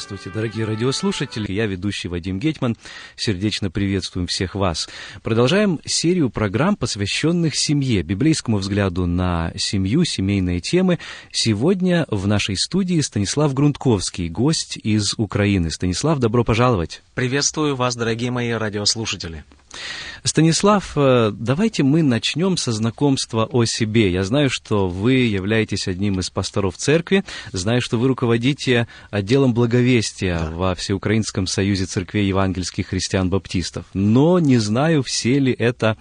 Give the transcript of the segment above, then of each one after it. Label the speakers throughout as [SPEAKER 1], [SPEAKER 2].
[SPEAKER 1] Здравствуйте, дорогие радиослушатели. Я ведущий Вадим Гетман. Сердечно приветствуем всех вас. Продолжаем серию программ, посвященных семье, библейскому взгляду на семью, семейные темы. Сегодня в нашей студии Станислав Грунтковский, гость из Украины. Станислав, добро пожаловать.
[SPEAKER 2] Приветствую вас, дорогие мои радиослушатели.
[SPEAKER 1] Станислав, э, давайте мы начнем со знакомства о себе. Я знаю, что вы являетесь одним из пасторов церкви, знаю, что вы руководите отделом благовестия да. во Всеукраинском союзе церквей евангельских христиан-баптистов, но не знаю, все ли это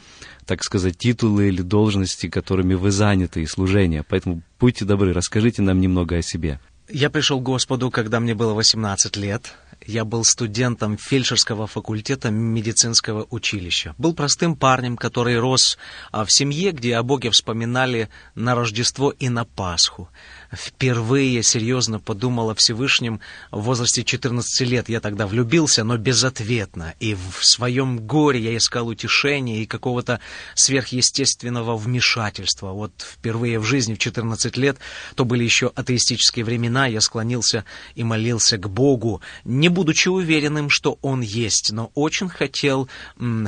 [SPEAKER 1] так сказать, титулы или должности, которыми вы заняты, и служения. Поэтому будьте добры, расскажите нам немного о себе.
[SPEAKER 2] Я пришел к Господу, когда мне было 18 лет. Я был студентом фельдшерского факультета медицинского училища. Был простым парнем, который рос а, в семье, где о Боге вспоминали на Рождество и на Пасху впервые серьезно подумал о Всевышнем в возрасте 14 лет. Я тогда влюбился, но безответно. И в своем горе я искал утешения и какого-то сверхъестественного вмешательства. Вот впервые в жизни в 14 лет, то были еще атеистические времена, я склонился и молился к Богу, не будучи уверенным, что Он есть, но очень хотел,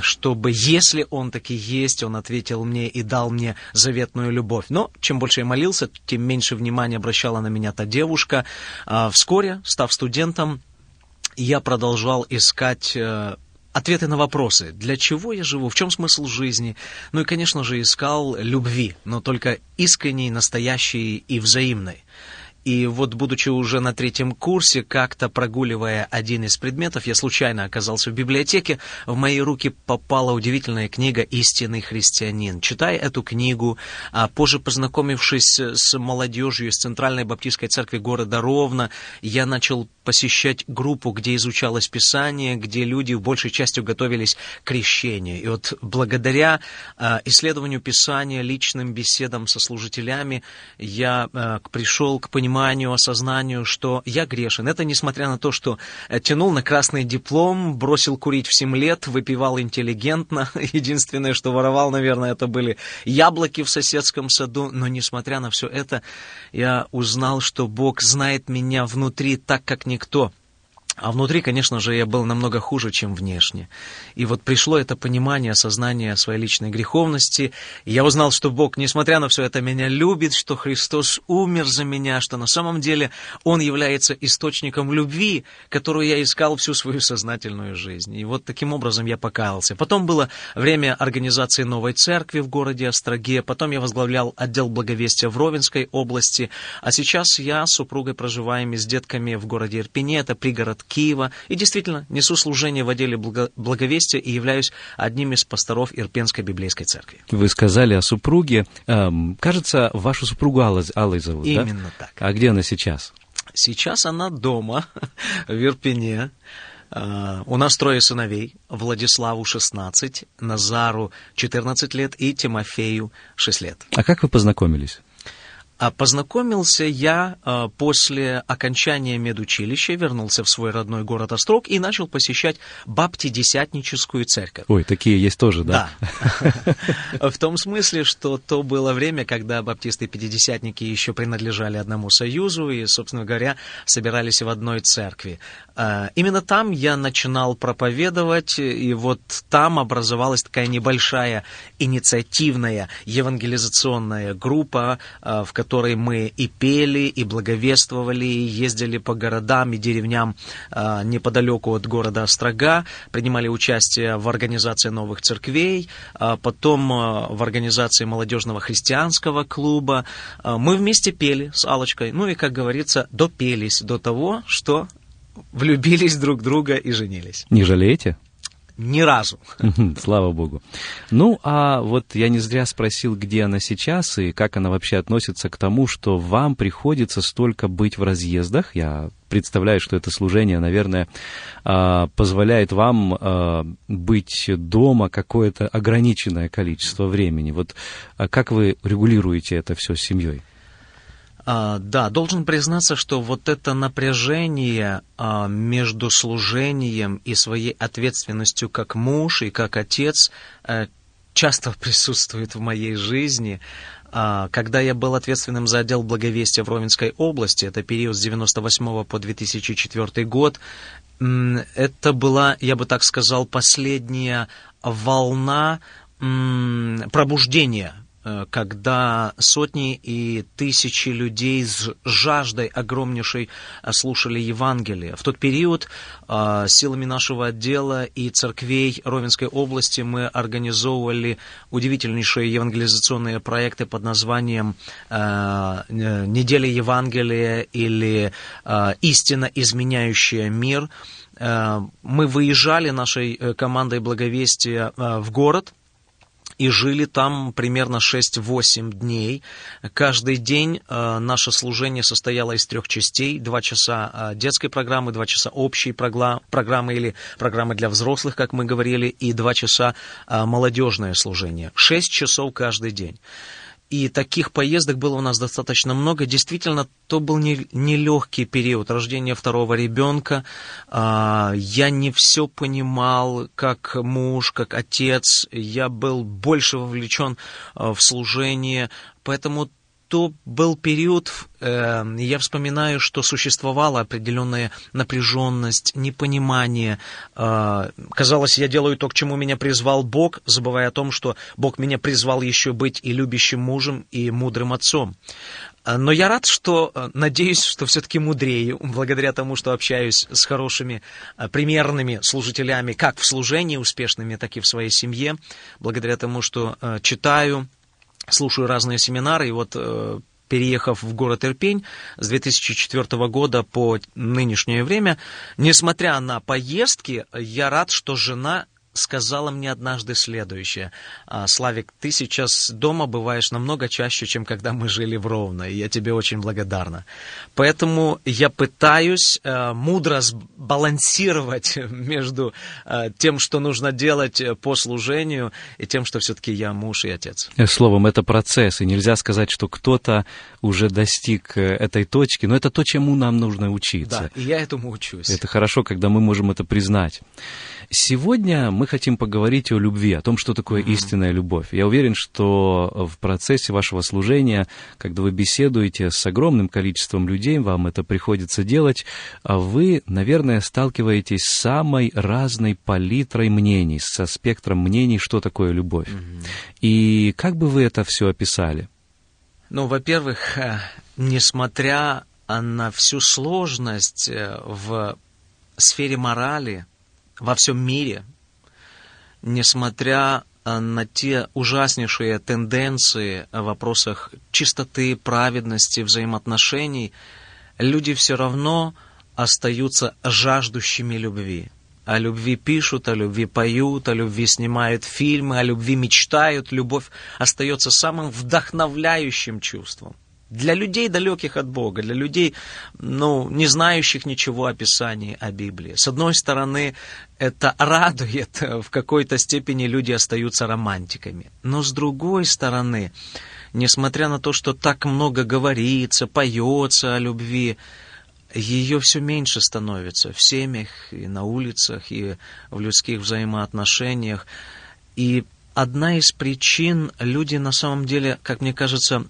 [SPEAKER 2] чтобы, если Он таки есть, Он ответил мне и дал мне заветную любовь. Но чем больше я молился, тем меньше внимания внимание обращала на меня та девушка. А, вскоре, став студентом, я продолжал искать э, ответы на вопросы. Для чего я живу? В чем смысл жизни? Ну и, конечно же, искал любви, но только искренней, настоящей и взаимной. И вот, будучи уже на третьем курсе, как-то прогуливая один из предметов, я случайно оказался в библиотеке, в мои руки попала удивительная книга «Истинный христианин». Читая эту книгу, а позже познакомившись с молодежью из Центральной Баптистской церкви города Ровно, я начал посещать группу, где изучалось Писание, где люди в большей частью готовились к крещению. И вот благодаря э, исследованию Писания, личным беседам со служителями, я э, пришел к пониманию, осознанию, что я грешен. Это несмотря на то, что э, тянул на красный диплом, бросил курить в 7 лет, выпивал интеллигентно. Единственное, что воровал, наверное, это были яблоки в соседском саду. Но несмотря на все это, я узнал, что Бог знает меня внутри так, как никто. А внутри, конечно же, я был намного хуже, чем внешне. И вот пришло это понимание, осознание своей личной греховности. И я узнал, что Бог, несмотря на все это, меня любит, что Христос умер за меня, что на самом деле Он является источником любви, которую я искал всю свою сознательную жизнь. И вот таким образом я покаялся. Потом было время организации новой церкви в городе Остроге. Потом я возглавлял отдел благовестия в Ровенской области. А сейчас я с супругой проживаем и с детками в городе Ирпене. Это пригород Киева. И действительно, несу служение в отделе благовестия и являюсь одним из пасторов Ирпенской библейской церкви.
[SPEAKER 1] Вы сказали о супруге. Эм, кажется, вашу супругу Аллой, Аллой зовут,
[SPEAKER 2] Именно
[SPEAKER 1] да?
[SPEAKER 2] так.
[SPEAKER 1] А где она сейчас?
[SPEAKER 2] Сейчас она дома, в Ирпене. Uh, у нас трое сыновей. Владиславу 16, Назару 14 лет и Тимофею 6 лет.
[SPEAKER 1] А как вы познакомились?
[SPEAKER 2] А познакомился я а, после окончания медучилища, вернулся в свой родной город Острог и начал посещать баптидесятническую церковь.
[SPEAKER 1] Ой, такие есть тоже, да?
[SPEAKER 2] Да. В том смысле, что то было время, когда баптисты-пятидесятники еще принадлежали одному союзу и, собственно говоря, собирались в одной церкви. А, именно там я начинал проповедовать, и вот там образовалась такая небольшая инициативная евангелизационная группа, в которой мы и пели, и благовествовали, и ездили по городам и деревням э, неподалеку от города Острога, принимали участие в организации новых церквей, потом в организации молодежного христианского клуба. Мы вместе пели с Алочкой, ну и, как говорится, допелись до того, что влюбились друг в друга и женились.
[SPEAKER 1] Не жалеете?
[SPEAKER 2] Ни разу.
[SPEAKER 1] Слава Богу. Ну, а вот я не зря спросил, где она сейчас и как она вообще относится к тому, что вам приходится столько быть в разъездах. Я представляю, что это служение, наверное, а, позволяет вам а, быть дома какое-то ограниченное количество времени. Вот а как вы регулируете это все с семьей?
[SPEAKER 2] А, да, должен признаться, что вот это напряжение а, между служением и своей ответственностью как муж и как отец а, часто присутствует в моей жизни. А, когда я был ответственным за отдел благовестия в Ровенской области, это период с 98 по 2004 год, это была, я бы так сказал, последняя волна пробуждения Э, когда сотни и тысячи людей с жаждой огромнейшей э, слушали Евангелие. В тот период э, силами нашего отдела и церквей Ровенской области мы организовывали удивительнейшие евангелизационные проекты под названием «Неделя Евангелия» или «Истина, изменяющая мир». Мы выезжали нашей командой благовестия в город – и жили там примерно 6-8 дней. Каждый день э, наше служение состояло из трех частей. Два часа э, детской программы, два часа общей программы или программы для взрослых, как мы говорили, и два часа э, молодежное служение. Шесть часов каждый день. И таких поездок было у нас достаточно много. Действительно, то был нелегкий не период рождения второго ребенка. А, я не все понимал, как муж, как отец. Я был больше вовлечен а, в служение. Поэтому то был период, э, я вспоминаю, что существовала определенная напряженность, непонимание. Э, казалось, я делаю то, к чему меня призвал Бог, забывая о том, что Бог меня призвал еще быть и любящим мужем, и мудрым отцом. Э, но я рад, что, э, надеюсь, что все-таки мудрею, благодаря тому, что общаюсь с хорошими, э, примерными служителями, как в служении успешными, так и в своей семье, благодаря тому, что читаю, слушаю разные семинары, и вот э, переехав в город Ирпень с 2004 года по нынешнее время, несмотря на поездки, я рад, что жена сказала мне однажды следующее. «А, Славик, ты сейчас дома бываешь намного чаще, чем когда мы жили в Ровно, и я тебе очень благодарна. Поэтому я пытаюсь э, мудро сбалансировать между э, тем, что нужно делать по служению, и тем, что все-таки я муж и отец.
[SPEAKER 1] Э, словом, это процесс, и нельзя сказать, что кто-то уже достиг э, этой точки, но это то, чему нам нужно учиться.
[SPEAKER 2] Да, и я этому учусь.
[SPEAKER 1] Это хорошо, когда мы можем это признать. Сегодня мы хотим поговорить о любви, о том, что такое истинная любовь. Я уверен, что в процессе вашего служения, когда вы беседуете с огромным количеством людей, вам это приходится делать, а вы, наверное, сталкиваетесь с самой разной палитрой мнений, со спектром мнений, что такое любовь. И как бы вы это все описали?
[SPEAKER 2] Ну, во-первых, э, несмотря на всю сложность э, в сфере морали, во всем мире, несмотря э, на те ужаснейшие тенденции в вопросах чистоты, праведности, взаимоотношений, люди все равно остаются жаждущими любви. О любви пишут, о любви поют, о любви снимают фильмы, о любви мечтают. Любовь остается самым вдохновляющим чувством для людей, далеких от Бога, для людей, ну, не знающих ничего о Писании, о Библии. С одной стороны, это радует, в какой-то степени люди остаются романтиками. Но с другой стороны, несмотря на то, что так много говорится, поется о любви, ее все меньше становится в семьях, и на улицах, и в людских взаимоотношениях. И одна из причин, люди на самом деле, как мне кажется,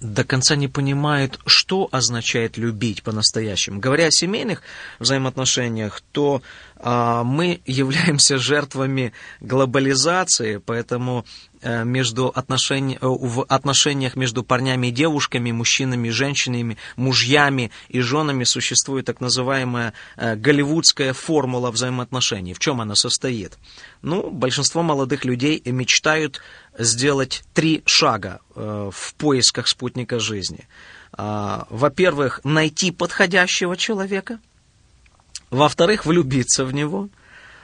[SPEAKER 2] до конца не понимает, что означает любить по-настоящему. Говоря о семейных взаимоотношениях, то а, мы являемся жертвами глобализации, поэтому Э, между отношень... Э, в отношениях между парнями и девушками, мужчинами и женщинами, мужьями и женами существует так называемая э, голливудская формула взаимоотношений. В чем она состоит? Ну, большинство молодых людей мечтают сделать три шага в поисках спутника жизни. Во-первых, найти подходящего человека. Во-вторых, влюбиться в него –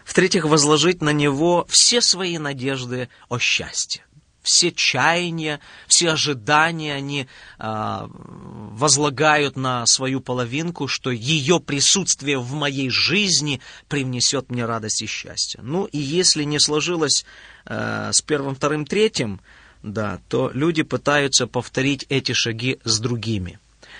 [SPEAKER 2] В-третьих, возложить на него все свои надежды о счастье. Все чаяния, все ожидания они э, возлагают на свою половинку, что ее присутствие в моей жизни привнесет мне радость и счастье. Ну и если не сложилось э, с первым, вторым, третьим, да, то люди пытаются повторить эти шаги с другими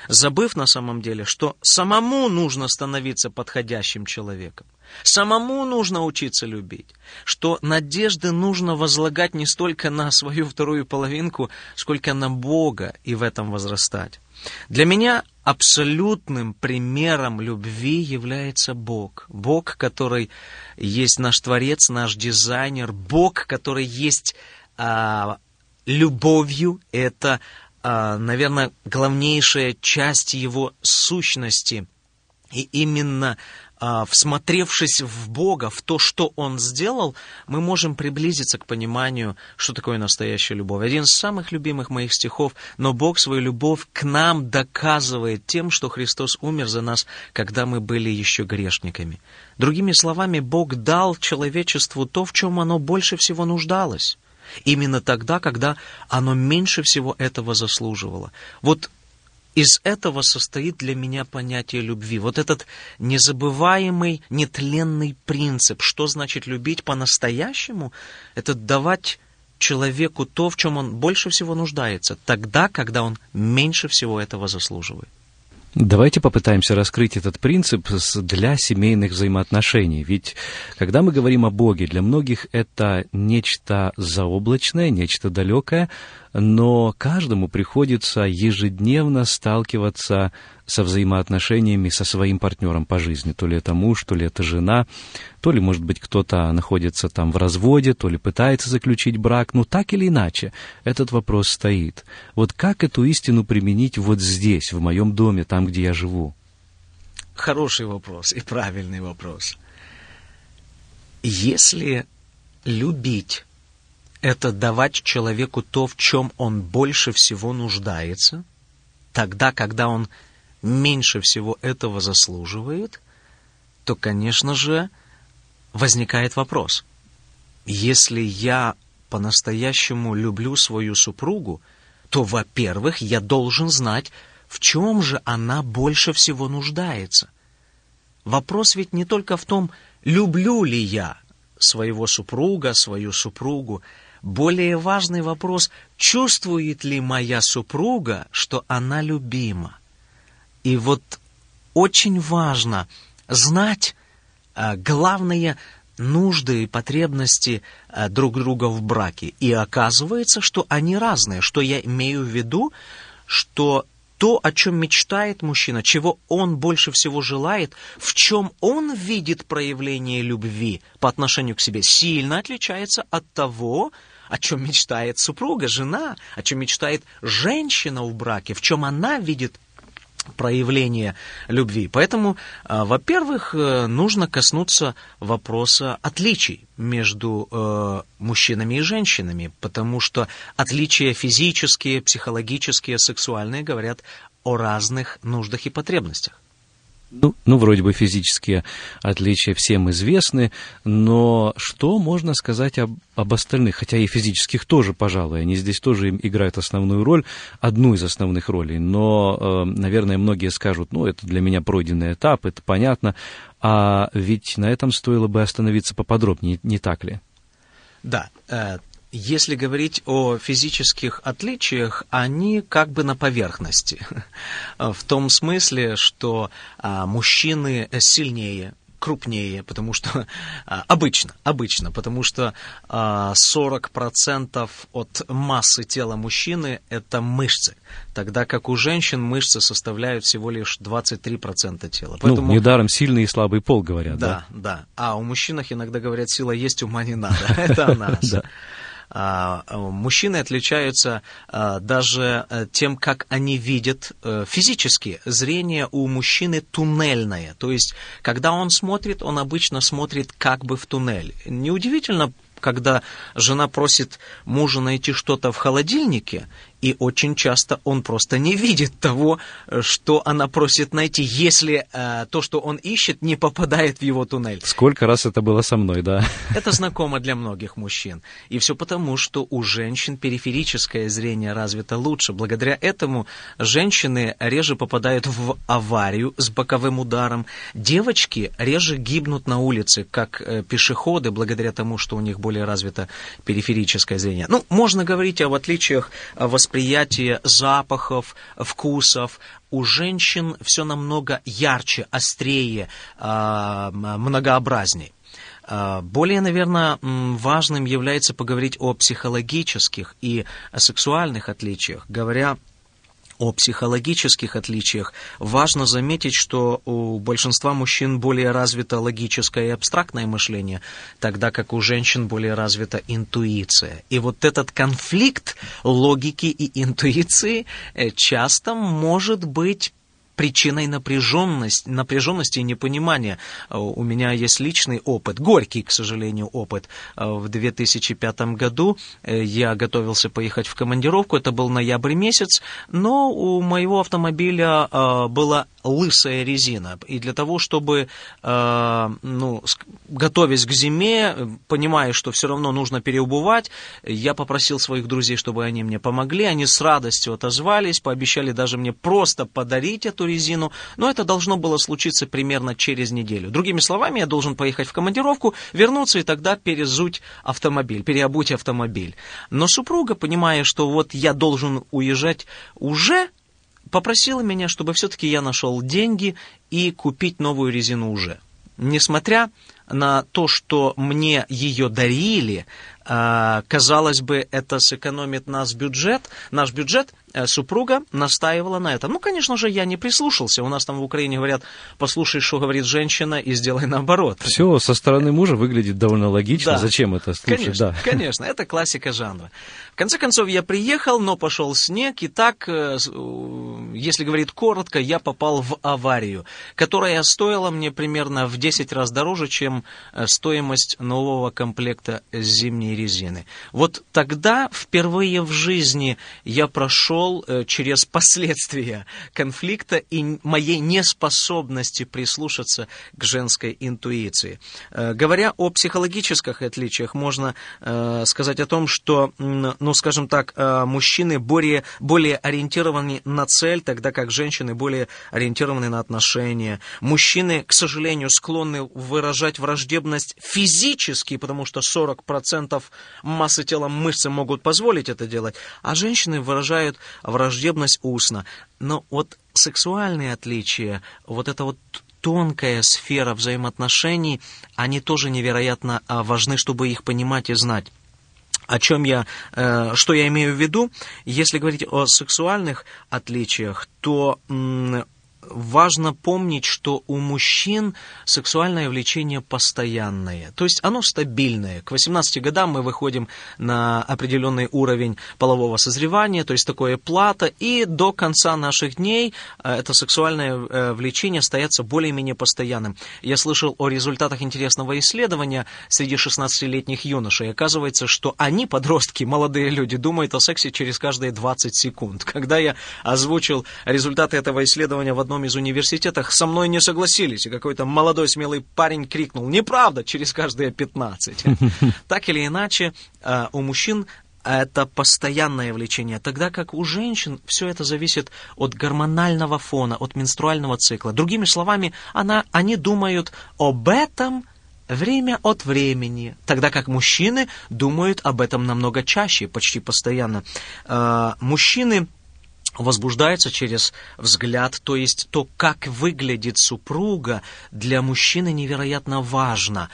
[SPEAKER 2] забыв на самом деле, что самому нужно становиться подходящим человеком. Самому нужно учиться любить, что надежды нужно возлагать не столько на свою вторую половинку, сколько на Бога и в этом возрастать. Для меня абсолютным примером любви является Бог. Бог, который есть наш Творец, наш дизайнер, Бог, который есть а, любовью, это наверное, главнейшая часть его сущности. И именно а, всмотревшись в Бога, в то, что Он сделал, мы можем приблизиться к пониманию, что такое настоящая любовь. Один из самых любимых моих стихов, но Бог свою любовь к нам доказывает тем, что Христос умер за нас, когда мы были еще грешниками. Другими словами, Бог дал человечеству то, в чем оно больше всего нуждалось. Именно тогда, когда оно меньше всего этого заслуживало. Вот из этого состоит для меня понятие любви. Вот этот незабываемый, нетленный принцип. Что значит любить по-настоящему? Это давать человеку то, в чем он больше всего нуждается, тогда, когда он меньше всего этого заслуживает.
[SPEAKER 1] Давайте попытаемся раскрыть этот принцип для семейных взаимоотношений. Ведь когда мы говорим о Боге, для многих это нечто заоблачное, нечто далекое, но каждому приходится ежедневно сталкиваться со взаимоотношениями со своим партнером по жизни. То ли это муж, то ли это жена, то ли, может быть, кто-то находится там в разводе, то ли пытается заключить брак. Но так или иначе, этот вопрос стоит. Вот как эту истину применить вот здесь, в моем доме, там, где я живу?
[SPEAKER 2] Хороший вопрос и правильный вопрос. Если любить это давать человеку то, в чем он больше всего нуждается, тогда, когда он меньше всего этого заслуживает, то, конечно же, возникает вопрос. Если я по-настоящему люблю свою супругу, то, во-первых, я должен знать, в чем же она больше всего нуждается. Вопрос ведь не только в том, люблю ли я своего супруга, свою супругу, более важный вопрос, чувствует ли моя супруга, что она любима? И вот очень важно знать а, главные нужды и потребности а, друг друга в браке. И оказывается, что они разные. Что я имею в виду, что то, о чем мечтает мужчина, чего он больше всего желает, в чем он видит проявление любви по отношению к себе, сильно отличается от того, о чем мечтает супруга, жена, о чем мечтает женщина в браке, в чем она видит проявление любви. Поэтому, э, во-первых, э, нужно коснуться вопроса отличий между э, мужчинами и женщинами, потому что отличия физические, психологические, сексуальные говорят о разных нуждах и потребностях.
[SPEAKER 1] Ну, ну, вроде бы физические отличия всем известны, но что можно сказать об, об остальных? Хотя и физических тоже, пожалуй, они здесь тоже играют основную роль, одну из основных ролей. Но, э, наверное, многие скажут, ну, это для меня пройденный этап, это понятно. А ведь на этом стоило бы остановиться поподробнее, не так ли?
[SPEAKER 2] Да, э, если говорить о физических отличиях, они как бы на поверхности. В том смысле, что а, мужчины сильнее, крупнее, потому что а, обычно, обычно, потому что а, 40% от массы тела мужчины это мышцы, тогда как у женщин мышцы составляют всего лишь 23% тела.
[SPEAKER 1] Ну, Поэтому... Ну, недаром сильный и слабый пол говорят,
[SPEAKER 2] да? Да, да. А у мужчин иногда говорят, сила есть, ума не надо. Это о нас. А, а, мужчины отличаются а, даже э, тем, как они видят э, физически. Зрение у мужчины туннельное. То есть, когда он смотрит, он обычно смотрит как бы в туннель. Неудивительно, когда жена просит мужа найти что-то в холодильнике, и очень часто он просто не видит того, что она просит найти, если э, то, что он ищет, не попадает в его туннель.
[SPEAKER 1] Сколько раз это было со мной, да?
[SPEAKER 2] Это знакомо для многих мужчин. И все потому, что у женщин периферическое зрение развито лучше. Благодаря этому женщины реже попадают в аварию с боковым ударом. Девочки реже гибнут на улице, как э, пешеходы, благодаря тому, что у них более развито периферическое зрение. Ну, можно говорить о отличиях восприятия восприятие запахов, вкусов. У женщин все намного ярче, острее, а, многообразнее. А, более, наверное, важным является поговорить о психологических и сексуальных отличиях, говоря о психологических отличиях, важно заметить, что у большинства мужчин более развито логическое и абстрактное мышление, тогда как у женщин более развита интуиция. И вот этот конфликт логики и интуиции э, часто может быть причиной напряженности, напряженности и непонимания. Э, у меня есть личный опыт, горький, к сожалению, опыт. Э, в 2005 году э, я готовился поехать в командировку, это был ноябрь месяц, но у моего автомобиля была лысая резина. И для того, чтобы, ну, готовясь к зиме, понимая, что все равно нужно переубывать, я попросил своих друзей, чтобы они мне помогли. Они с радостью отозвались, пообещали даже мне просто подарить эту резину, но это должно было случиться примерно через неделю. Другими словами, я должен поехать в командировку, вернуться и тогда перезуть автомобиль, переобуть автомобиль. Но супруга, понимая, что вот я должен уезжать уже, попросила меня, чтобы все-таки я нашел деньги и купить новую резину уже. Несмотря на то, что мне ее дарили, а, казалось бы, это сэкономит нас бюджет, наш бюджет, супруга настаивала на этом. Ну, конечно же, я не прислушался. У нас там в Украине говорят, послушай, что говорит женщина, и сделай наоборот.
[SPEAKER 1] Все со стороны мужа выглядит довольно логично.
[SPEAKER 2] Да.
[SPEAKER 1] Зачем это слушать?
[SPEAKER 2] Конечно,
[SPEAKER 1] да.
[SPEAKER 2] конечно, это классика жанра. В конце концов, я приехал, но пошел снег, и так, э, если говорить коротко, я попал в аварию, которая стоила мне примерно в 10 раз дороже, чем э, стоимость нового комплекта зимней резины. Вот тогда впервые в жизни я прошел э, через последствия конфликта и моей неспособности прислушаться к женской интуиции. Э, говоря о психологических отличиях, можно э, сказать о том, что, ну, скажем так, мужчины более, более ориентированы на цель, тогда как женщины более ориентированы на отношения. Мужчины, к сожалению, склонны выражать враждебность физически, потому что 40% процентов массы тела мышцы могут позволить это делать, а женщины выражают враждебность устно. Но вот сексуальные отличия, вот это вот тонкая сфера взаимоотношений, они тоже невероятно а, важны, чтобы их понимать и знать. О чем я, э, что я имею в виду? Если говорить о сексуальных отличиях, то важно помнить, что у мужчин сексуальное влечение постоянное, то есть оно стабильное. К 18 годам мы выходим на определенный уровень полового созревания, то есть такое плата, и до конца наших дней э, это сексуальное э, влечение остается более-менее постоянным. Я слышал о результатах интересного исследования среди 16-летних юношей. Оказывается, что они, подростки, молодые люди, думают о сексе через каждые 20 секунд. Когда я озвучил результаты этого исследования в одном одном из университетов со мной не согласились, и какой-то молодой смелый парень крикнул «Неправда!» через каждые 15. Так или иначе, э, у мужчин это постоянное влечение, тогда как у женщин все это зависит от гормонального фона, от менструального цикла. Другими словами, она, они думают об этом время от времени, тогда как мужчины думают об этом намного чаще, почти постоянно. Э, мужчины возбуждается через взгляд, то есть то, как выглядит супруга, для мужчины невероятно важно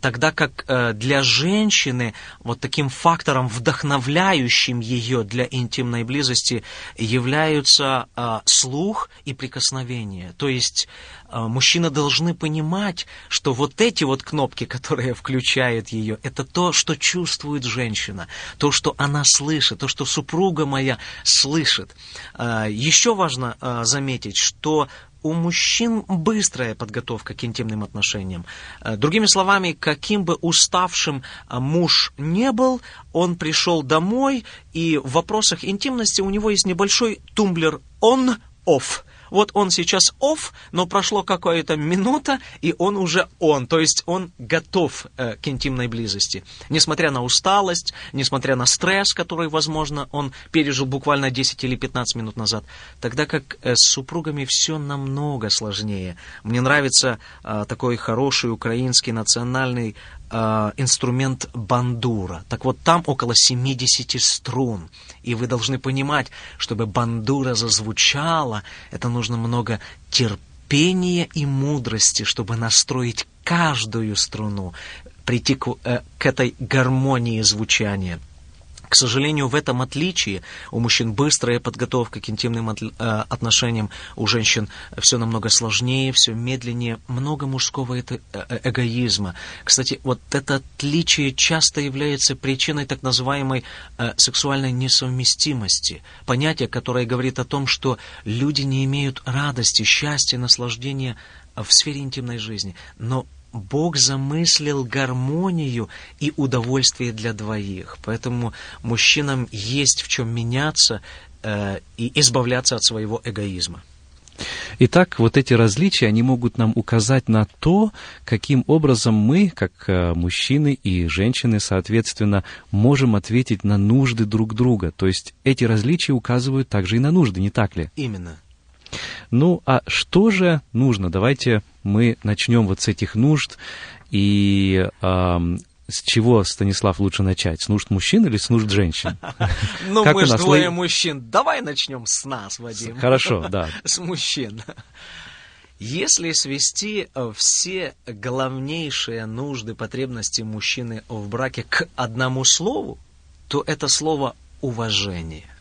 [SPEAKER 2] тогда как а, для женщины вот таким фактором, вдохновляющим ее для интимной близости, являются а, слух и прикосновение. То есть а, мужчины должны понимать, что вот эти вот кнопки, которые включают ее, это то, что чувствует женщина, то, что она слышит, то, что супруга моя слышит. А, еще важно а, заметить, что у мужчин быстрая подготовка к интимным отношениям. Э, другими словами, каким бы уставшим э, муж не был, он пришел домой, и в вопросах интимности у него есть небольшой тумблер on-off – вот он сейчас off, но прошло какая-то минута, и он уже он, то есть он готов э, к интимной близости. Несмотря на усталость, несмотря на стресс, который, возможно, он пережил буквально 10 или 15 минут назад. Тогда как э, с супругами все намного сложнее. Мне нравится э, такой хороший украинский национальный э, инструмент бандура. Так вот, там около 70 струн. И вы должны понимать, чтобы бандура зазвучала, это нужно много терпения и мудрости, чтобы настроить каждую струну, прийти к, э, к этой гармонии звучания. К сожалению, в этом отличие у мужчин быстрая подготовка к интимным э, отношениям, у женщин все намного сложнее, все медленнее, много мужского это, э, э, эгоизма. Кстати, вот это отличие часто является причиной так называемой сексуальной несовместимости. Понятие, которое говорит о том, что люди не имеют радости, счастья, наслаждения в сфере интимной жизни. Но Бог замыслил гармонию и удовольствие для двоих. Поэтому мужчинам есть в чем меняться э, и избавляться от своего эгоизма.
[SPEAKER 1] Итак, вот эти различия, они могут нам указать на то, каким образом мы, как э, мужчины и женщины, соответственно, можем ответить на нужды друг друга. То есть эти различия указывают также и на нужды, не так ли?
[SPEAKER 2] Именно.
[SPEAKER 1] Ну, а что же нужно? Давайте мы начнем вот с этих нужд. И э, с чего, Станислав, лучше начать? С нужд мужчин или с нужд женщин?
[SPEAKER 2] Ну, мы же двое мужчин. Давай начнем с нас, Вадим.
[SPEAKER 1] Хорошо, да.
[SPEAKER 2] С мужчин. Если свести э, все главнейшие нужды, потребности мужчины в браке к одному слову, то это слово «уважение».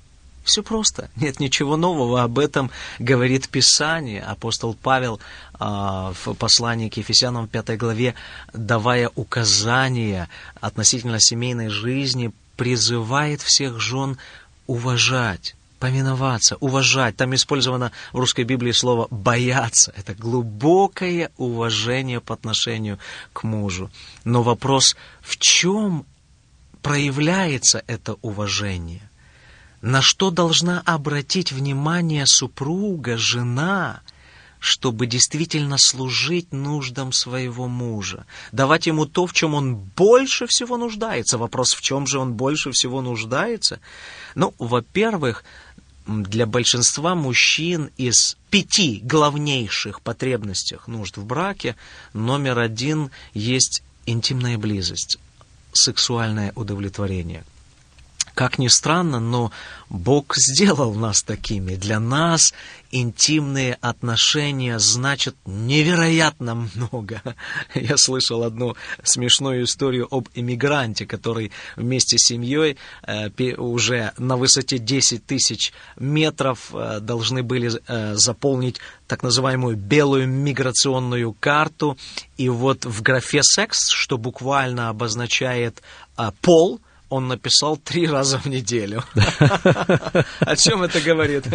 [SPEAKER 2] Все просто, нет ничего нового, об этом говорит Писание. Апостол Павел а, в послании к Ефесянам в пятой главе, давая указания относительно семейной жизни, призывает всех жен уважать повиноваться, уважать. Там использовано в русской Библии слово «бояться». Это глубокое уважение по отношению к мужу. Но вопрос, в чем проявляется это уважение? На что должна обратить внимание супруга, жена, чтобы действительно служить нуждам своего мужа, давать ему то, в чем он больше всего нуждается. Вопрос, в чем же он больше всего нуждается? Ну, во-первых, для большинства мужчин из пяти главнейших потребностях нужд в браке номер один есть интимная близость, сексуальное удовлетворение – как ни странно, но Бог сделал нас такими. Для нас интимные отношения значат невероятно много. Я слышал одну смешную историю об иммигранте, который вместе с семьей э, уже на высоте 10 тысяч метров э, должны были э, заполнить так называемую белую миграционную карту. И вот в графе «секс», что буквально обозначает пол, он написал три раза в неделю. О чем это говорит?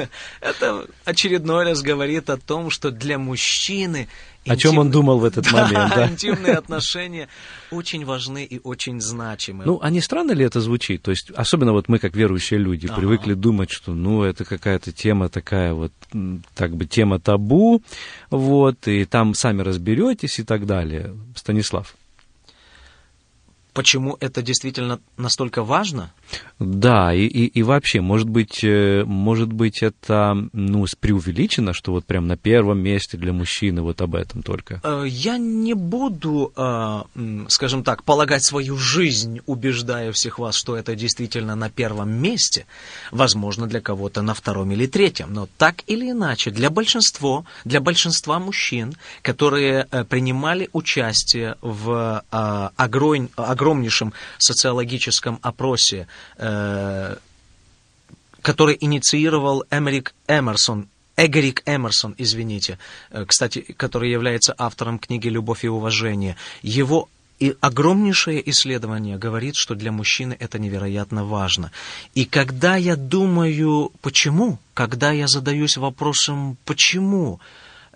[SPEAKER 2] Это очередной раз говорит о том, что для мужчины...
[SPEAKER 1] О чем он думал в этот момент, да?
[SPEAKER 2] интимные отношения очень важны и очень значимы.
[SPEAKER 1] Ну, а не странно ли это звучит? То есть, особенно вот мы, как верующие люди, привыкли думать, что, ну, это какая-то тема такая вот, так бы, тема табу, вот, и там сами разберетесь и так далее. Станислав
[SPEAKER 2] почему это действительно настолько важно?
[SPEAKER 1] Да, и, и, и вообще, может быть, э, может быть, это ну, преувеличено, что вот прям на первом месте для мужчины вот об этом только?
[SPEAKER 2] Э, я не буду, э, скажем так, полагать свою жизнь, убеждая всех вас, что это действительно на первом месте. Возможно, для кого-то на втором или третьем. Но так или иначе, для большинства, для большинства мужчин, которые принимали участие в огромнейшем социологическом опросе Э, который инициировал Эмерик Эмерсон, Эгорик Эмерсон, извините, э, кстати, который является автором книги «Любовь и уважение». Его и огромнейшее исследование говорит, что для мужчины это невероятно важно. И когда я думаю, почему, когда я задаюсь вопросом, почему,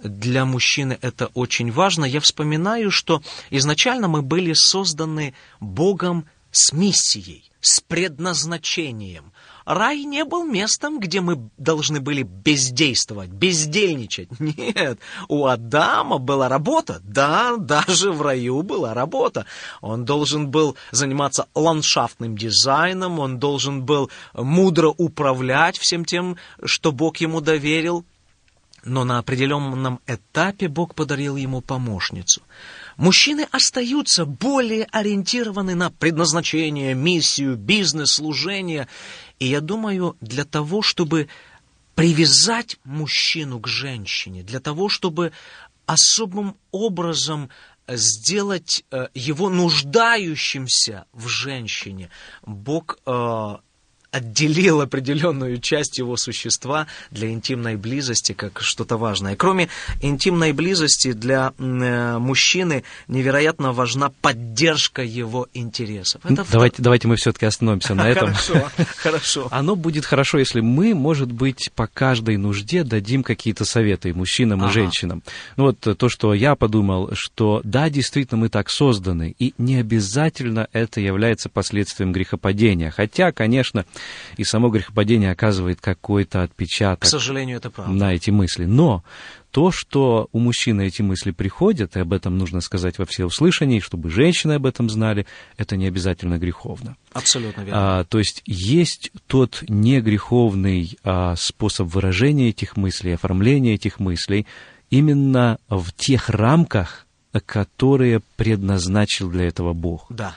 [SPEAKER 2] для мужчины это очень важно. Я вспоминаю, что изначально мы были созданы Богом с миссией, с предназначением. Рай не был местом, где мы должны были бездействовать, бездельничать. Нет, у Адама была работа. Да, даже в раю была работа. Он должен был заниматься ландшафтным дизайном, он должен был мудро управлять всем тем, что Бог ему доверил. Но на определенном этапе Бог подарил ему помощницу. Мужчины остаются более ориентированы на предназначение, миссию, бизнес, служение. И я думаю, для того, чтобы привязать мужчину к женщине, для того, чтобы особым образом сделать э, его нуждающимся в женщине, Бог э, отделил определенную часть его существа для интимной близости как что-то важное. Кроме интимной близости для э, мужчины невероятно важна поддержка его интересов.
[SPEAKER 1] Это давайте, в... давайте мы все-таки остановимся на этом.
[SPEAKER 2] Хорошо, хорошо.
[SPEAKER 1] Оно будет хорошо, если мы, может быть, по каждой нужде дадим какие-то советы мужчинам ага. и женщинам. Ну вот то, что я подумал, что да, действительно мы так созданы, и не обязательно это является последствием грехопадения. Хотя, конечно, и само грехопадение оказывает какой-то отпечаток
[SPEAKER 2] К сожалению, это правда.
[SPEAKER 1] на эти мысли. Но то, что у мужчины эти мысли приходят, и об этом нужно сказать во всеуслышании, чтобы женщины об этом знали, это не обязательно греховно.
[SPEAKER 2] Абсолютно верно.
[SPEAKER 1] А, то есть есть тот негреховный а, способ выражения этих мыслей, оформления этих мыслей именно в тех рамках, которые предназначил для этого Бог.
[SPEAKER 2] Да.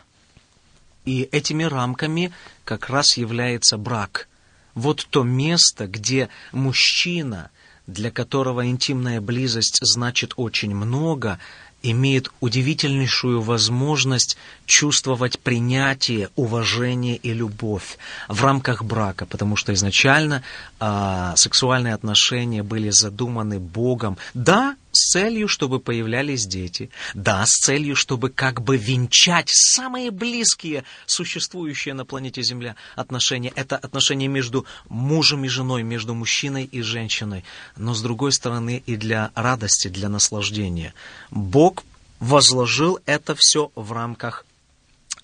[SPEAKER 2] И этими рамками как раз является брак. Вот то место, где мужчина, для которого интимная близость значит очень много, имеет удивительнейшую возможность чувствовать принятие, уважение и любовь в рамках брака, потому что изначально э, сексуальные отношения были задуманы Богом. Да, с целью, чтобы появлялись дети, да, с целью, чтобы как бы венчать самые близкие существующие на планете Земля отношения. Это отношения между мужем и женой, между мужчиной и женщиной, но с другой стороны и для радости, для наслаждения. Бог возложил это все в рамках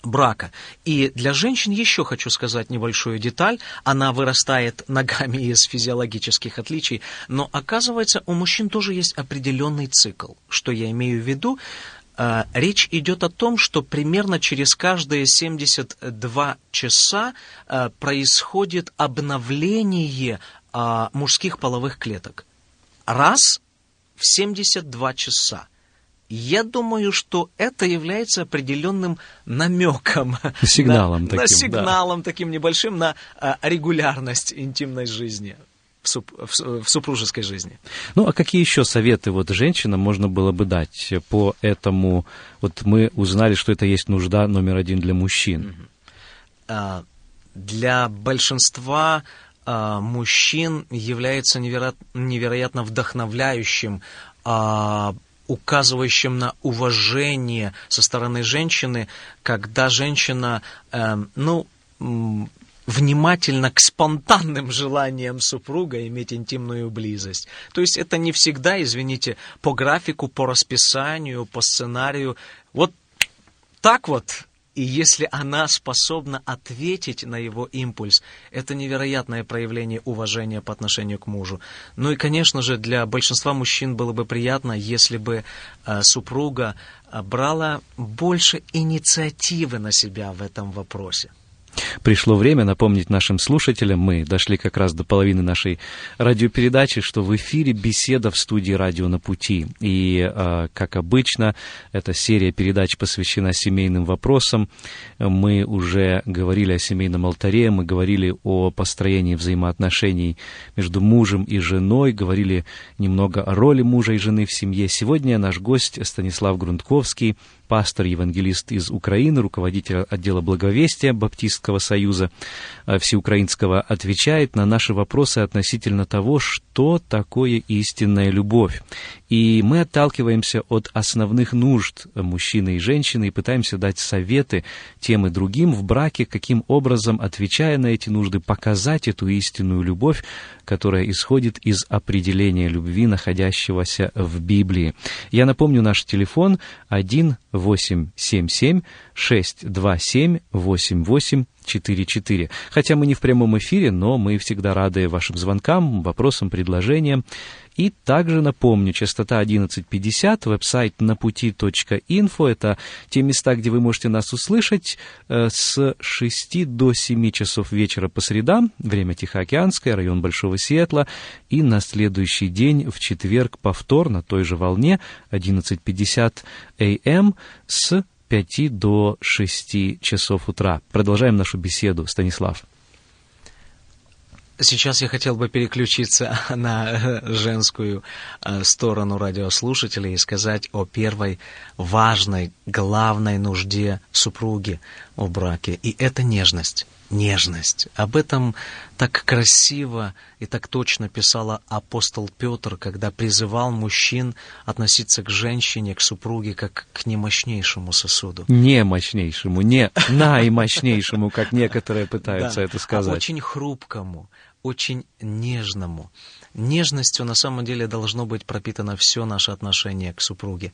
[SPEAKER 2] брака. И для женщин еще хочу сказать небольшую деталь. Она вырастает ногами из физиологических отличий, но оказывается у мужчин тоже есть определенный цикл. Что я имею в виду? Э, речь идет о том, что примерно через каждые 72 часа э, происходит обновление э, мужских половых клеток. Раз в 72 часа. Я думаю, что это является определенным намеком.
[SPEAKER 1] Сигналом
[SPEAKER 2] на,
[SPEAKER 1] таким.
[SPEAKER 2] На сигналом да. таким небольшим на а, регулярность интимной жизни. В, суп, в, в супружеской жизни.
[SPEAKER 1] Ну, а какие еще советы вот женщинам можно было бы дать по этому? Вот мы узнали, что это есть нужда номер один для мужчин.
[SPEAKER 2] А, для большинства а, мужчин является невероятно, невероятно вдохновляющим указывающим на уважение со стороны женщины, когда женщина, э, ну, внимательно к спонтанным желаниям супруга иметь интимную близость. То есть это не всегда, извините, по графику, по расписанию, по сценарию. Вот так вот и если она способна ответить на его импульс, это невероятное проявление уважения по отношению к мужу. Ну и, конечно же, для большинства мужчин было бы приятно, если бы э, супруга э, брала больше инициативы на себя в этом вопросе.
[SPEAKER 1] Пришло время напомнить нашим слушателям, мы дошли как раз до половины нашей радиопередачи, что в эфире беседа в студии «Радио на пути». И, а, как обычно, эта серия передач посвящена семейным вопросам. Мы уже говорили о семейном алтаре, мы говорили о построении взаимоотношений между мужем и женой, говорили немного о роли мужа и жены в семье. Сегодня наш гость Станислав Грунтковский, пастор-евангелист из Украины, руководитель отдела благовестия Баптистского союза э, всеукраинского, отвечает на наши вопросы относительно того, что такое истинная любовь. И мы отталкиваемся от основных нужд мужчины и женщины и пытаемся дать советы тем и другим в браке, каким образом, отвечая на эти нужды, показать эту истинную любовь, которая исходит из определения любви, находящегося в Библии. Я напомню наш телефон 1 877 627 88 44. Хотя мы не в прямом эфире, но мы всегда рады вашим звонкам, вопросам, предложениям. И также напомню, частота 1150, веб-сайт напути.инфо. Это те места, где вы можете нас услышать э, с 6 до 7 часов вечера по средам, время Тихоокеанское, район Большого Сиэтла, и на следующий день, в четверг, повтор на той же волне, 11.50 АМ эм с 5 до 6 часов утра. Продолжаем нашу беседу, Станислав.
[SPEAKER 2] Сейчас я хотел бы переключиться на женскую э, сторону радиослушателей и сказать о первой важной, главной нужде супруги в браке. И это нежность. Нежность. Об этом так красиво и так точно писал апостол Петр, когда призывал мужчин относиться к женщине, к супруге, как к немощнейшему сосуду.
[SPEAKER 1] Не мощнейшему, не наимощнейшему, как некоторые пытаются это сказать. А
[SPEAKER 2] очень хрупкому, очень нежному. Нежностью на самом деле должно быть пропитано все наше отношение к супруге.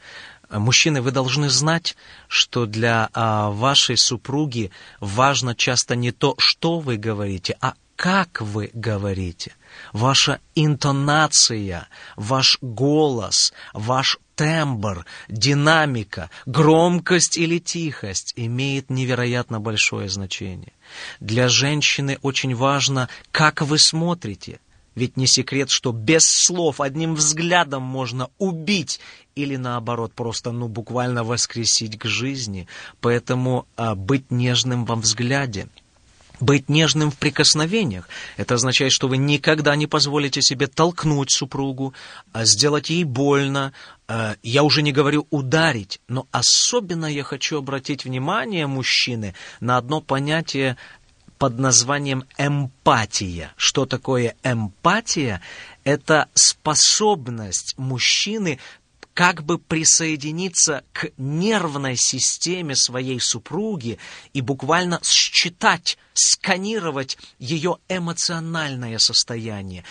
[SPEAKER 2] Мужчины, вы должны знать, что для а, вашей супруги важно часто не то, что вы говорите, а как вы говорите. Ваша интонация, ваш голос, ваш тембр, динамика, громкость или тихость имеет невероятно большое значение. Для женщины очень важно, как вы смотрите. Ведь не секрет, что без слов, одним взглядом можно убить или наоборот, просто, ну, буквально воскресить к жизни. Поэтому а, быть нежным во взгляде – быть нежным в прикосновениях. Это означает, что вы никогда не позволите себе толкнуть супругу, а сделать ей больно. А, я уже не говорю ударить, но особенно я хочу обратить внимание мужчины на одно понятие под названием эмпатия. Что такое эмпатия? Это способность мужчины как бы присоединиться к нервной системе своей супруги и буквально считать, сканировать ее эмоциональное состояние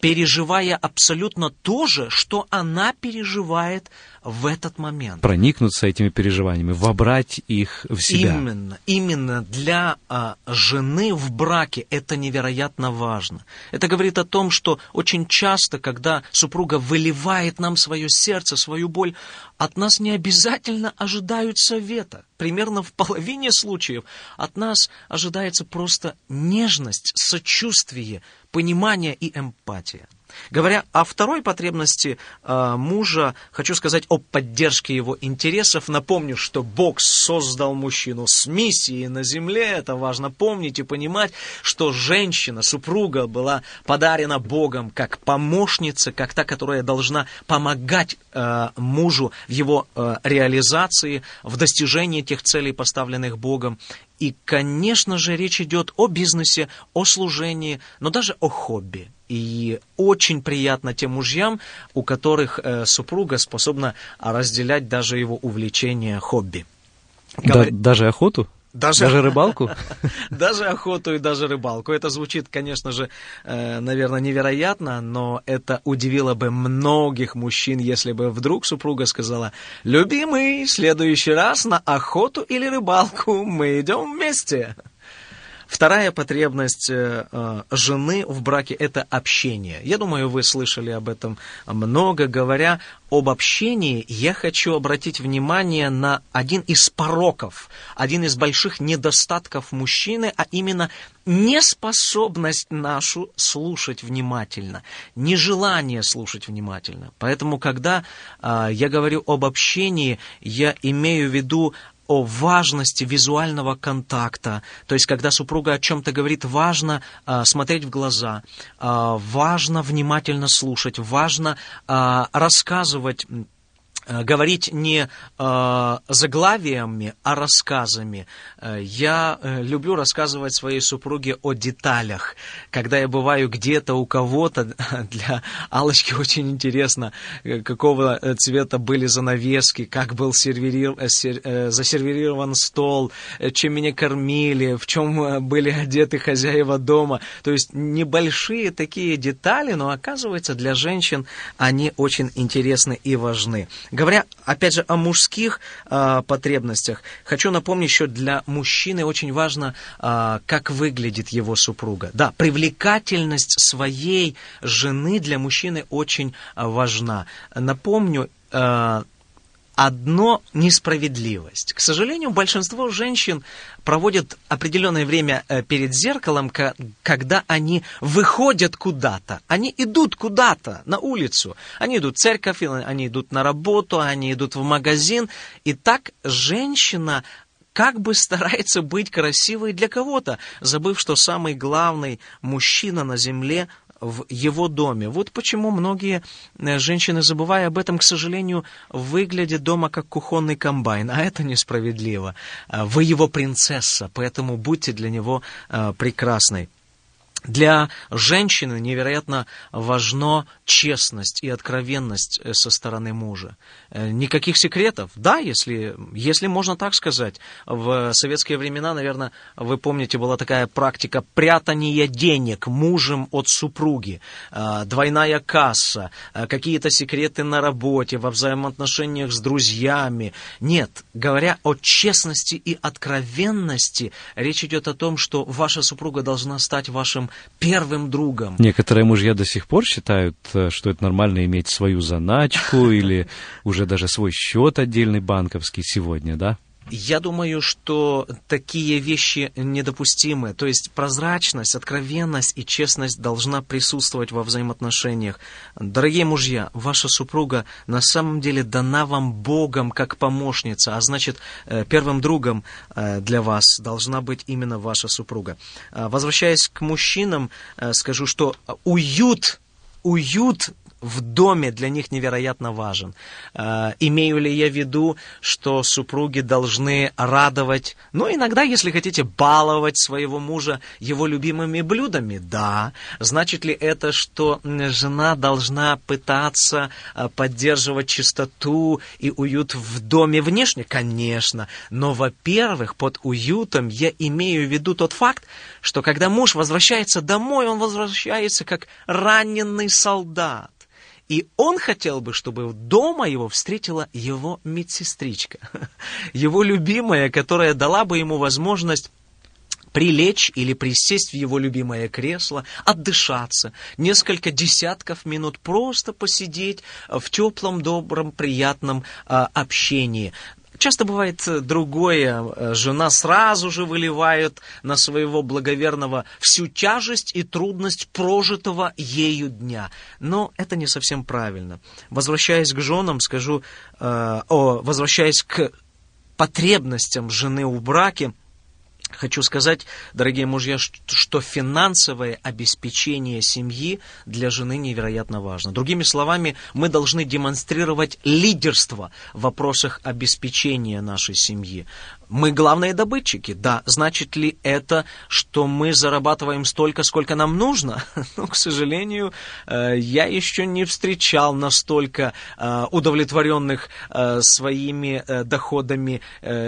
[SPEAKER 2] переживая абсолютно то же, что она переживает в этот момент.
[SPEAKER 1] Проникнуться этими переживаниями, вобрать их в себя.
[SPEAKER 2] Именно, именно для а, жены в браке это невероятно важно. Это говорит о том, что очень часто, когда супруга выливает нам свое сердце, свою боль, от нас не обязательно ожидают совета. Примерно в половине случаев от нас ожидается просто нежность, сочувствие, понимание и эмпатия. Говоря о второй потребности э, мужа, хочу сказать о поддержке его интересов. Напомню, что Бог создал мужчину с миссией на земле. Это важно помнить и понимать, что женщина, супруга была подарена Богом как помощница, как та, которая должна помогать э, мужу в его э, реализации, в достижении тех целей, поставленных Богом. И, конечно же, речь идет о бизнесе, о служении, но даже о хобби. И очень приятно тем мужьям, у которых э, супруга способна разделять даже его увлечение хобби.
[SPEAKER 1] Говор... Да, даже охоту? Даже, даже рыбалку?
[SPEAKER 2] даже охоту и даже рыбалку. Это звучит, конечно же, э, наверное, невероятно, но это удивило бы многих мужчин, если бы вдруг супруга сказала, «Любимый, в следующий раз на охоту или рыбалку мы идем вместе». Вторая потребность э, э, жены в браке – это общение. Я думаю, вы слышали об этом много. Говоря об общении, я хочу обратить внимание на один из пороков, один из больших недостатков мужчины, а именно неспособность нашу слушать внимательно, нежелание слушать внимательно. Поэтому, когда э, я говорю об общении, я имею в виду о важности визуального контакта. То есть, когда супруга о чем-то говорит, важно э, смотреть в глаза, э, важно внимательно слушать, важно э, рассказывать говорить не э, заглавиями, а рассказами. Э, я э, люблю рассказывать своей супруге о деталях. Когда я бываю где-то у кого-то, для Алочки очень интересно, какого цвета были занавески, как был сервирир, сер, засервирован стол, чем меня кормили, в чем были одеты хозяева дома. То есть небольшие такие детали, но оказывается для женщин они очень интересны и важны. Говоря, опять же, о мужских э, потребностях, хочу напомнить, что для мужчины очень важно, э, как выглядит его супруга. Да, привлекательность своей жены для мужчины очень важна. Напомню, э, одно несправедливость. К сожалению, большинство женщин проводят определенное время э, перед зеркалом, когда они выходят куда-то. Они идут куда-то на улицу. Они идут в церковь, они идут на работу, они идут в магазин. И так женщина как бы старается быть красивой для кого-то, забыв, что самый главный мужчина на земле в его доме. Вот почему многие э, женщины, забывая об этом, к сожалению, выглядят дома как кухонный комбайн, а это несправедливо. Э, вы его принцесса, поэтому будьте для него э, прекрасной. Для женщины невероятно важна честность и откровенность э, со стороны мужа. Э, никаких секретов. Да, если, если можно так сказать. В советские времена, наверное, вы помните, была такая практика прятания денег мужем от супруги. Э, двойная касса, какие-то секреты на работе, во взаимоотношениях с друзьями. Нет, говоря о честности и откровенности, речь идет о том, что ваша супруга должна стать вашим первым другом.
[SPEAKER 1] Некоторые мужья до сих пор считают, э, что это нормально иметь свою заначку или уже даже свой счет отдельный банковский сегодня, да?
[SPEAKER 2] Я думаю, что такие вещи недопустимы. То есть прозрачность, откровенность и честность должна присутствовать во взаимоотношениях. Дорогие мужья, ваша супруга на самом деле дана вам Богом как помощница, а значит, э, первым другом э, для вас должна быть именно ваша супруга. Э, возвращаясь к мужчинам, скажу, что уют уют в доме для них невероятно важен. Э, имею ли я в виду, что супруги должны радовать, ну, иногда, если хотите, баловать своего мужа его любимыми блюдами? Да. Значит ли это, что жена должна пытаться э, поддерживать чистоту и уют в доме внешне? Конечно. Но, во-первых, под уютом я имею в виду тот факт, что когда муж возвращается домой, он возвращается как раненый солдат. И он хотел бы, чтобы дома его встретила его медсестричка, его любимая, которая дала бы ему возможность прилечь или присесть в его любимое кресло, отдышаться, несколько десятков минут просто посидеть в теплом, добром, приятном а, общении. Часто бывает другое. Жена сразу же выливает на своего благоверного всю тяжесть и трудность прожитого ею дня. Но это не совсем правильно. Возвращаясь к женам, скажу, э, о, возвращаясь к потребностям жены в браке, Хочу сказать, дорогие мужья, что финансовое обеспечение семьи для жены невероятно важно. Другими словами, мы должны демонстрировать лидерство в вопросах обеспечения нашей семьи. Мы главные добытчики, да. Значит ли это, что мы зарабатываем столько, сколько нам нужно? Ну, к сожалению, э, я еще не встречал настолько э, удовлетворенных э, своими доходами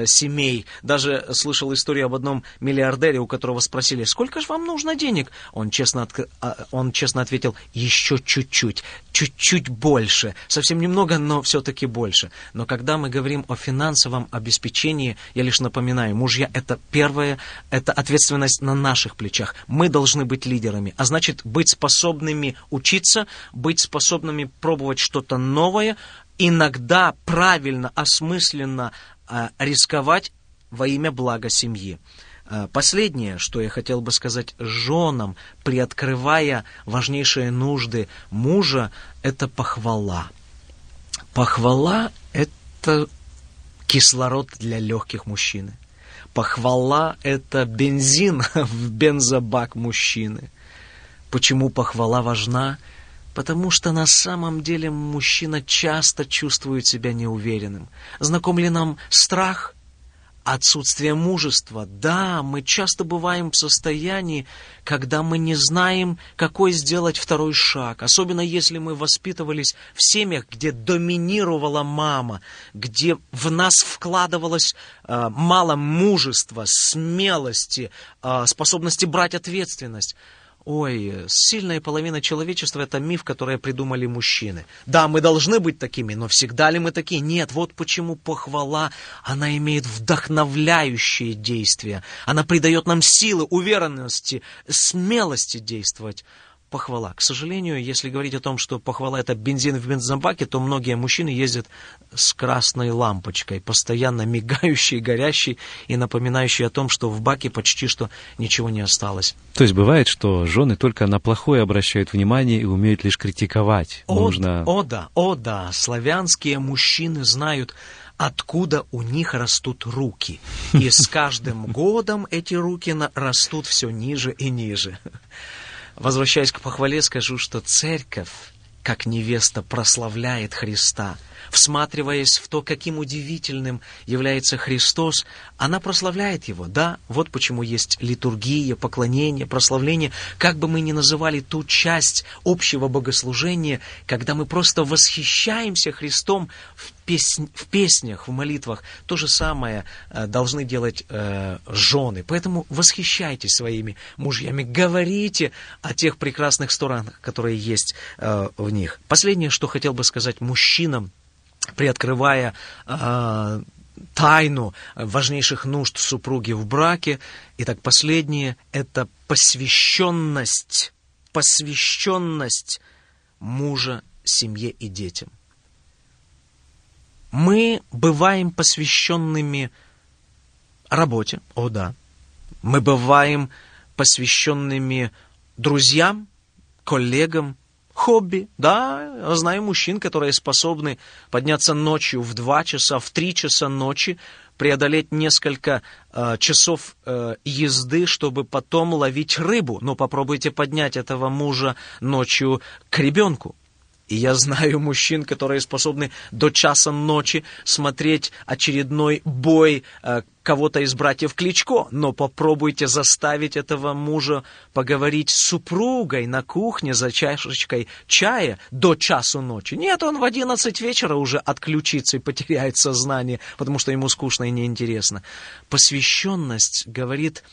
[SPEAKER 2] семей. Даже слышал историю об одном миллиардере, у которого спросили, сколько же вам нужно денег? Он честно, а, он честно ответил, еще чуть-чуть, чуть-чуть больше. Совсем немного, но все-таки больше. Но когда мы говорим о финансовом обеспечении, я лишь напоминаю, мужья – это первое, это ответственность на наших плечах. Мы должны быть лидерами, а значит, быть способными учиться, быть способными пробовать что-то новое, иногда правильно, осмысленно э, рисковать во имя блага семьи. Э, последнее, что я хотел бы сказать женам, приоткрывая важнейшие нужды мужа, это похвала. Похвала – это кислород для легких мужчины. Похвала – это бензин в бензобак мужчины. Почему похвала важна? Потому что на самом деле мужчина часто чувствует себя неуверенным. Знаком ли нам страх? Отсутствие мужества. Да, мы часто бываем в состоянии, когда мы не знаем, какой сделать второй шаг. Особенно если мы воспитывались в семьях, где доминировала мама, где в нас вкладывалось э, мало мужества, смелости, э, способности брать ответственность. Ой, сильная половина человечества – это миф, который придумали мужчины. Да, мы должны быть такими, но всегда ли мы такие? Нет, вот почему похвала, она имеет вдохновляющее действие. Она придает нам силы, уверенности, смелости действовать похвала. К сожалению, если говорить о том, что похвала это бензин в бензобаке, то многие мужчины ездят с красной лампочкой, постоянно мигающей, горящей и напоминающей о том, что в баке почти что ничего не осталось.
[SPEAKER 1] То есть бывает, что жены только на плохое обращают внимание и умеют лишь критиковать.
[SPEAKER 2] О, Нужно... о да, о да, славянские мужчины знают откуда у них растут руки. И с каждым годом эти руки растут все ниже и ниже. Возвращаясь к похвале, скажу, что церковь, как невеста, прославляет Христа. Всматриваясь в то, каким удивительным является Христос, она прославляет Его. Да, вот почему есть литургия, поклонение, прославление. Как бы мы ни называли ту часть общего богослужения, когда мы просто восхищаемся Христом в, песн... в песнях, в молитвах, то же самое э, должны делать э, жены. Поэтому восхищайтесь своими мужьями, говорите о тех прекрасных сторонах, которые есть э, в них. Последнее, что хотел бы сказать мужчинам, приоткрывая э, тайну важнейших нужд супруги в браке. Итак, последнее – это посвященность, посвященность мужа семье и детям. Мы бываем посвященными работе, о да. Мы бываем посвященными друзьям, коллегам, Хобби, да, знаю мужчин, которые способны подняться ночью в 2 часа, в 3 часа ночи, преодолеть несколько э, часов э, езды, чтобы потом ловить рыбу. Но попробуйте поднять этого мужа ночью к ребенку. И я знаю мужчин, которые способны до часа ночи смотреть очередной бой э, кого-то из братьев Кличко. Но попробуйте заставить этого мужа поговорить с супругой на кухне за чашечкой чая до часу ночи. Нет, он в одиннадцать вечера уже отключится и потеряет сознание, потому что ему скучно и неинтересно. Посвященность говорит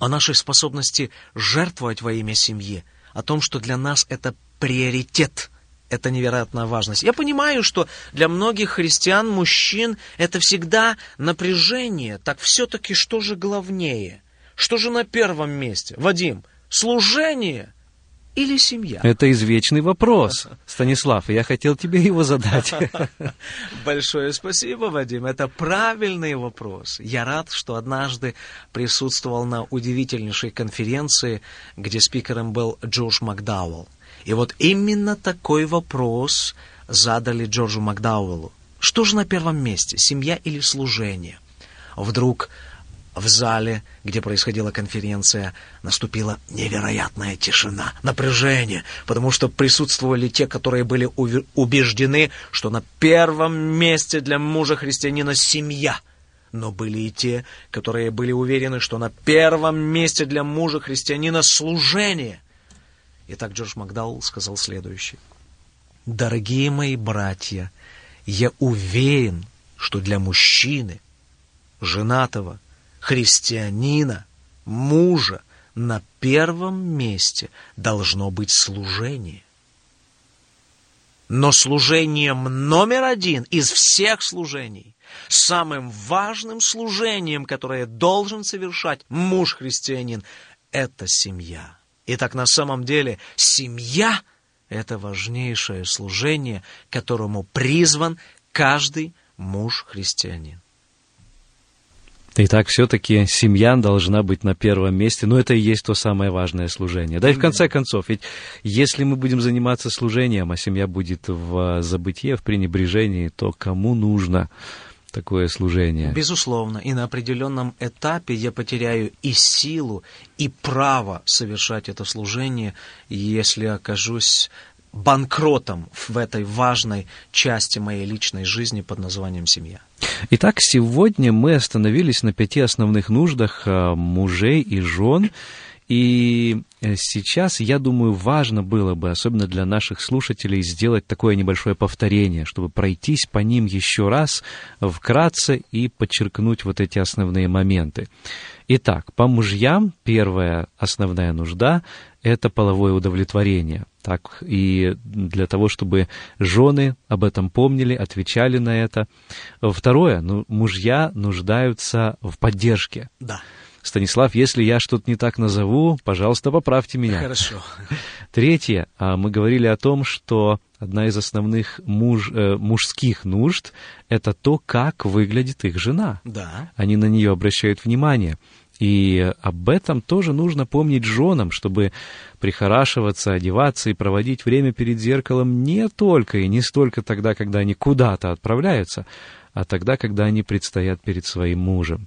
[SPEAKER 2] о нашей способности жертвовать во имя семьи, о том, что для нас это приоритет – это невероятная важность. Я понимаю, что для многих христиан, мужчин, это всегда напряжение. Так все-таки что же главнее? Что же на первом месте? Вадим, служение или семья?
[SPEAKER 1] Это извечный вопрос, Станислав, я хотел тебе его задать.
[SPEAKER 2] Большое спасибо, Вадим. Это правильный вопрос. Я рад, что однажды присутствовал на удивительнейшей конференции, где спикером был Джош Макдауэлл. И вот именно такой вопрос задали Джорджу Макдауэллу. Что же на первом месте, семья или служение? Вдруг в зале, где происходила конференция, наступила невероятная тишина, напряжение, потому что присутствовали те, которые были убеждены, что на первом месте для мужа христианина семья. Но были и те, которые были уверены, что на первом месте для мужа христианина служение – Итак, Джордж Макдаул сказал следующее. Дорогие мои братья, я уверен, что для мужчины, женатого, христианина, мужа на первом месте должно быть служение. Но служением номер один из всех служений, самым важным служением, которое должен совершать муж-христианин, это семья. Итак, на самом деле семья – это важнейшее служение, которому призван каждый муж-христианин.
[SPEAKER 1] Итак, все-таки семья должна быть на первом месте, но это и есть то самое важное служение. Да и в конце концов, ведь если мы будем заниматься служением, а семья будет в забытье, в пренебрежении, то кому нужно такое служение.
[SPEAKER 2] Безусловно, и на определенном этапе я потеряю и силу, и право совершать это служение, если окажусь банкротом в этой важной части моей личной жизни под названием семья.
[SPEAKER 1] Итак, сегодня мы остановились на пяти основных нуждах э, мужей и жен. И э, сейчас, я думаю, важно было бы, особенно для наших слушателей, сделать такое небольшое повторение, чтобы пройтись по ним еще раз вкратце и подчеркнуть вот эти основные моменты. Итак, по мужьям первая основная нужда – это половое удовлетворение. Так, и для того, чтобы жены об этом помнили, отвечали на это. Второе, ну, мужья нуждаются в поддержке.
[SPEAKER 2] Да.
[SPEAKER 1] Станислав, если я что-то не так назову, пожалуйста, поправьте меня.
[SPEAKER 2] Хорошо.
[SPEAKER 1] Третье, а, мы говорили о том, что одна из основных муж, э, мужских нужд – это то, как выглядит их жена.
[SPEAKER 2] Да.
[SPEAKER 1] Они на нее обращают внимание. И об этом тоже нужно помнить женам, чтобы прихорашиваться, одеваться и проводить время перед зеркалом не только и не столько тогда, когда они куда-то отправляются, а тогда, когда они предстоят перед своим мужем.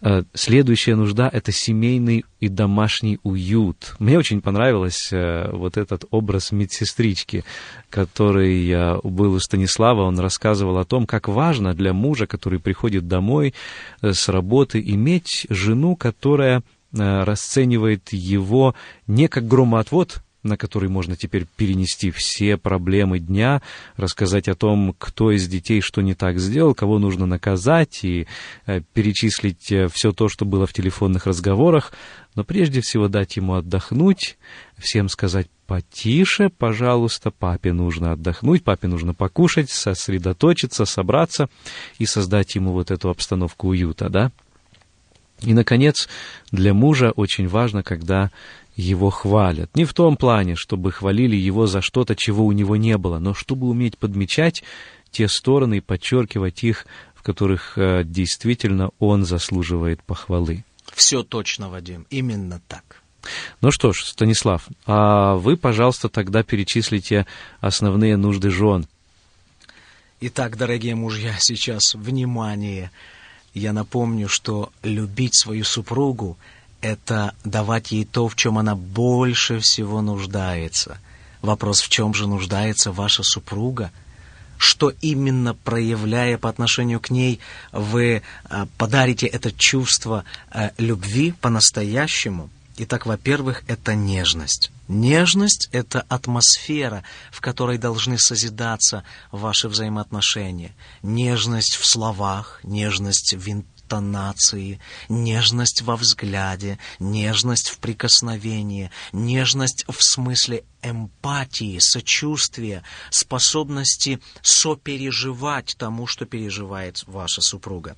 [SPEAKER 1] Э, следующая нужда — это семейный и домашний уют. Мне очень понравилось э, вот этот образ медсестрички, который э, был у Станислава. Он рассказывал о том, как важно для мужа, который приходит домой с работы, иметь жену, которая расценивает его не как громоотвод, на который можно теперь перенести все проблемы дня, рассказать о том, кто из детей что не так сделал, кого нужно наказать и э, перечислить э, все то, что было в телефонных разговорах, но прежде всего дать ему отдохнуть, всем сказать потише, пожалуйста, папе нужно отдохнуть, папе нужно покушать, сосредоточиться, собраться и создать ему вот эту обстановку уюта, да? И, наконец, для мужа очень важно, когда его хвалят. Не в том плане, чтобы хвалили его за что-то, чего у него не было, но чтобы уметь подмечать те стороны и подчеркивать их, в которых э, действительно он заслуживает похвалы.
[SPEAKER 2] Все точно, Вадим, именно так.
[SPEAKER 1] Ну что ж, Станислав, а вы, пожалуйста, тогда перечислите основные нужды жен.
[SPEAKER 2] Итак, дорогие мужья, сейчас внимание. Я напомню, что любить свою супругу это давать ей то, в чем она больше всего нуждается. Вопрос, в чем же нуждается ваша супруга? Что именно проявляя по отношению к ней, вы а, подарите это чувство а, любви по-настоящему? Итак, во-первых, это нежность. Нежность — это атмосфера, в которой должны созидаться ваши взаимоотношения. Нежность в словах, нежность в интонации, нежность во взгляде, нежность в прикосновении, нежность в смысле эмпатии, сочувствия, способности сопереживать тому, что переживает ваша супруга.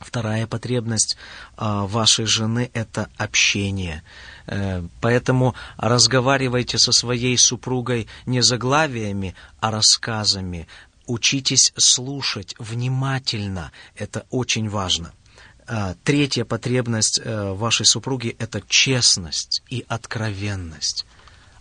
[SPEAKER 2] Вторая потребность э, вашей жены – это общение. Э, поэтому разговаривайте со своей супругой не заглавиями, а рассказами, Учитесь слушать внимательно, это очень важно. А, третья потребность э, вашей супруги – это честность и откровенность.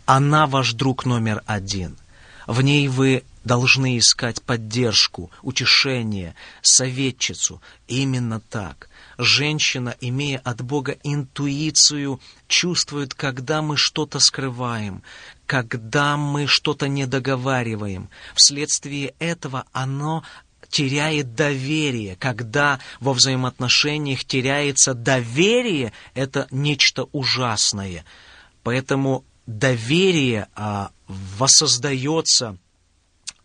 [SPEAKER 2] Она ваш друг номер один. В ней вы должны искать поддержку, утешение, советчицу. Именно так. Женщина, имея от Бога интуицию, чувствует, когда мы что-то скрываем, когда мы что-то не договариваем. Вследствие этого оно теряет доверие. Когда во взаимоотношениях теряется доверие, это нечто ужасное. Поэтому доверие а, воссоздается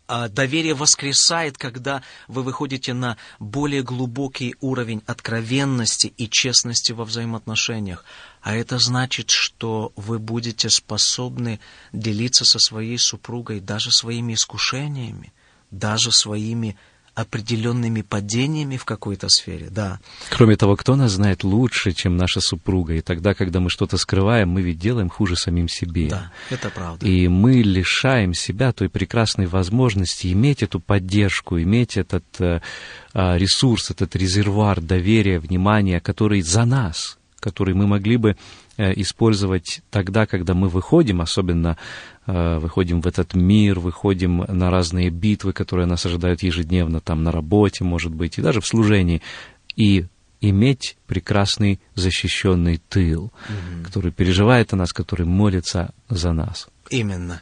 [SPEAKER 2] а, доверие воскресает, когда вы выходите на более глубокий уровень откровенности и честности во взаимоотношениях. А это значит, что вы будете способны делиться со своей супругой даже своими искушениями, даже своими определенными падениями в какой-то сфере, да.
[SPEAKER 1] Кроме того, кто нас знает лучше, чем наша супруга? И тогда, когда мы что-то скрываем, мы ведь делаем хуже самим себе.
[SPEAKER 2] Да, это правда.
[SPEAKER 1] И мы лишаем себя той прекрасной возможности иметь эту поддержку, иметь этот э, а, ресурс, этот резервуар доверия, внимания, который за нас, который мы могли бы э, использовать тогда, когда мы выходим, особенно Э, выходим в этот мир, выходим на разные битвы, которые нас ожидают ежедневно, там на работе, может быть, и даже в служении, и иметь прекрасный защищенный тыл, mm который переживает о нас, который молится за нас.
[SPEAKER 2] Именно.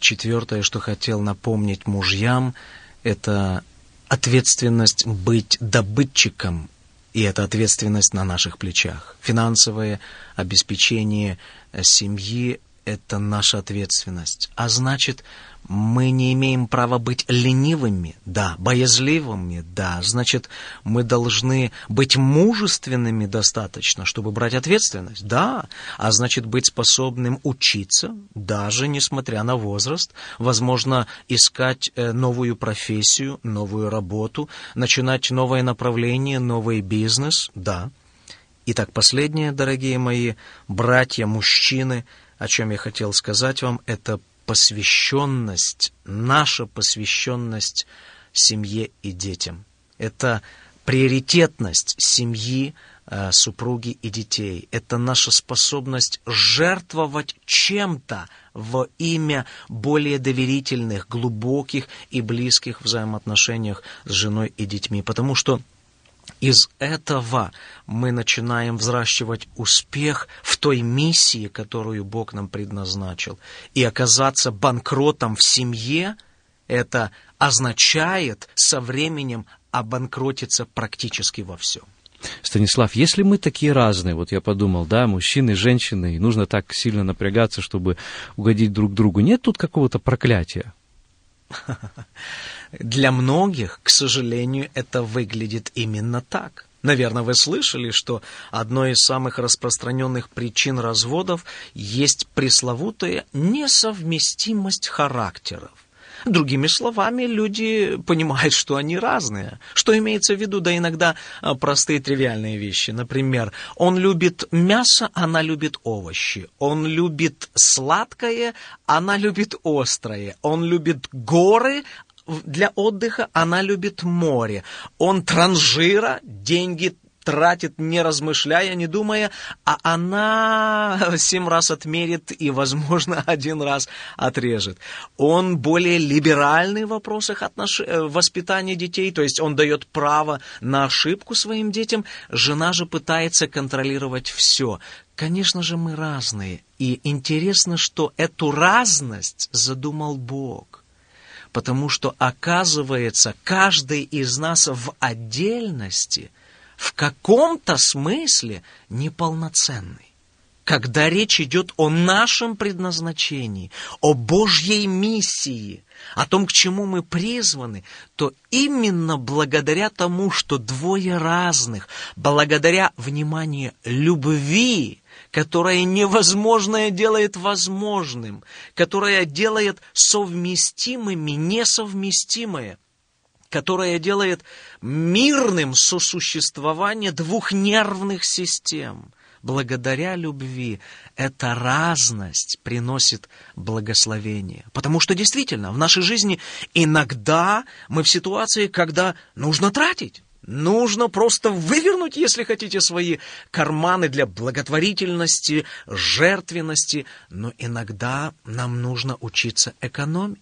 [SPEAKER 2] Четвертое, что хотел напомнить мужьям, это ответственность быть добытчиком, и это ответственность на наших плечах. Финансовое обеспечение семьи – это наша ответственность. А значит, мы не имеем права быть ленивыми, да, боязливыми, да. Значит, мы должны быть мужественными достаточно, чтобы брать ответственность, да. А значит, быть способным учиться, даже несмотря на возраст. Возможно, искать э, новую профессию, новую работу, начинать новое направление, новый бизнес, да. Итак, последнее, дорогие мои братья, мужчины, о чем я хотел сказать вам, это посвященность, наша посвященность семье и детям. Это приоритетность семьи, э, супруги и детей. Это наша способность жертвовать чем-то во имя более доверительных, глубоких и близких взаимоотношениях с женой и детьми. Потому что из этого мы начинаем взращивать успех в той миссии, которую Бог нам предназначил. И оказаться банкротом в семье, это означает со временем обанкротиться практически во всем.
[SPEAKER 1] Станислав, если мы такие разные, вот я подумал, да, мужчины, женщины, и нужно так сильно напрягаться, чтобы угодить друг другу, нет тут какого-то проклятия?
[SPEAKER 2] Для многих, к сожалению, это выглядит именно так. Наверное, вы слышали, что одной из самых распространенных причин разводов есть пресловутая несовместимость характеров. Другими словами, люди понимают, что они разные. Что имеется в виду? Да иногда а, простые тривиальные вещи. Например, он любит мясо, она любит овощи. Он любит сладкое, она любит острое. Он любит горы, для отдыха, она любит море. Он транжира, деньги тратит, не размышляя, не думая, а она семь раз отмерит и, возможно, один раз отрежет. Он более либеральный в вопросах отнош... Э, воспитания детей, то есть он дает право на ошибку своим детям. Жена же пытается контролировать все. Конечно же, мы разные. И интересно, что эту разность задумал Бог потому что, оказывается, каждый из нас в отдельности в каком-то смысле неполноценный. Когда речь идет о нашем предназначении, о Божьей миссии, о том, к чему мы призваны, то именно благодаря тому, что двое разных, благодаря, внимание, любви, которая невозможное делает возможным, которая делает совместимыми несовместимое, которая делает мирным сосуществование двух нервных систем. Благодаря любви эта разность приносит благословение. Потому что действительно в нашей жизни иногда мы в ситуации, когда нужно тратить. Нужно просто вывернуть, если хотите, свои карманы для благотворительности, жертвенности, но иногда нам нужно учиться экономить.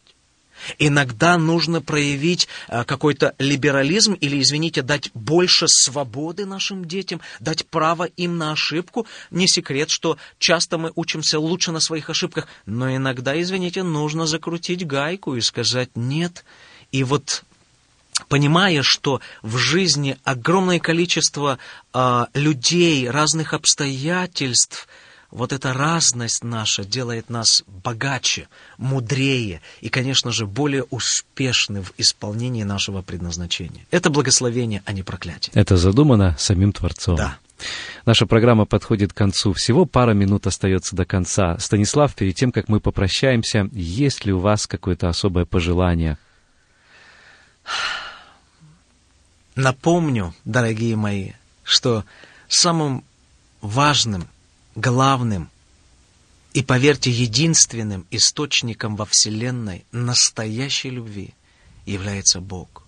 [SPEAKER 2] Иногда нужно проявить а, какой-то либерализм или, извините, дать больше свободы нашим детям, дать право им на ошибку. Не секрет, что часто мы учимся лучше на своих ошибках, но иногда, извините, нужно закрутить гайку и сказать «нет». И вот понимая, что в жизни огромное количество э, людей, разных обстоятельств, вот эта разность наша делает нас богаче, мудрее и, конечно же, более успешны в исполнении нашего предназначения. Это благословение, а не проклятие.
[SPEAKER 1] Это задумано самим Творцом.
[SPEAKER 2] Да.
[SPEAKER 1] Наша программа подходит к концу. Всего пара минут остается до конца. Станислав, перед тем, как мы попрощаемся, есть ли у вас какое-то особое пожелание?
[SPEAKER 2] Напомню, дорогие мои, что самым важным, главным и, поверьте, единственным источником во Вселенной настоящей любви является Бог.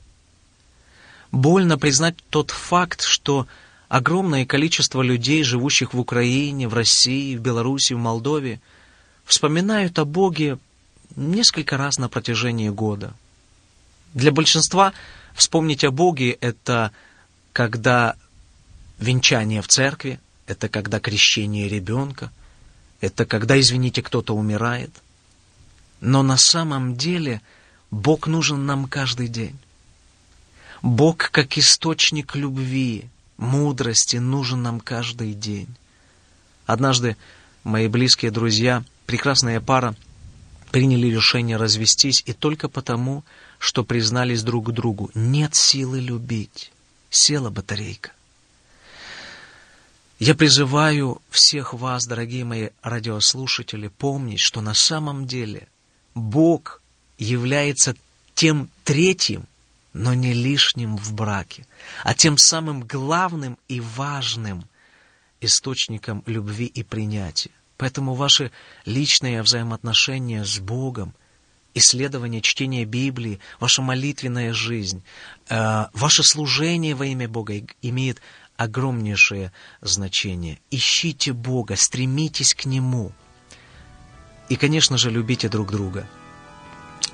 [SPEAKER 2] Больно признать тот факт, что огромное количество людей, живущих в Украине, в России, в Беларуси, в Молдове, вспоминают о Боге несколько раз на протяжении года. Для большинства Вспомнить о Боге – это когда венчание в церкви, это когда крещение ребенка, это когда, извините, кто-то умирает. Но на самом деле Бог нужен нам каждый день. Бог как источник любви, мудрости нужен нам каждый день. Однажды мои близкие друзья, прекрасная пара, приняли решение развестись и только потому, что признались друг другу, нет силы любить. Села батарейка. Я призываю всех вас, дорогие мои радиослушатели, помнить, что на самом деле Бог является тем третьим, но не лишним в браке, а тем самым главным и важным источником любви и принятия. Поэтому ваши личные взаимоотношения с Богом, исследование, чтение Библии, ваша молитвенная жизнь, э, ваше служение во имя Бога имеет огромнейшее значение. Ищите Бога, стремитесь к Нему. И, конечно же, любите друг друга.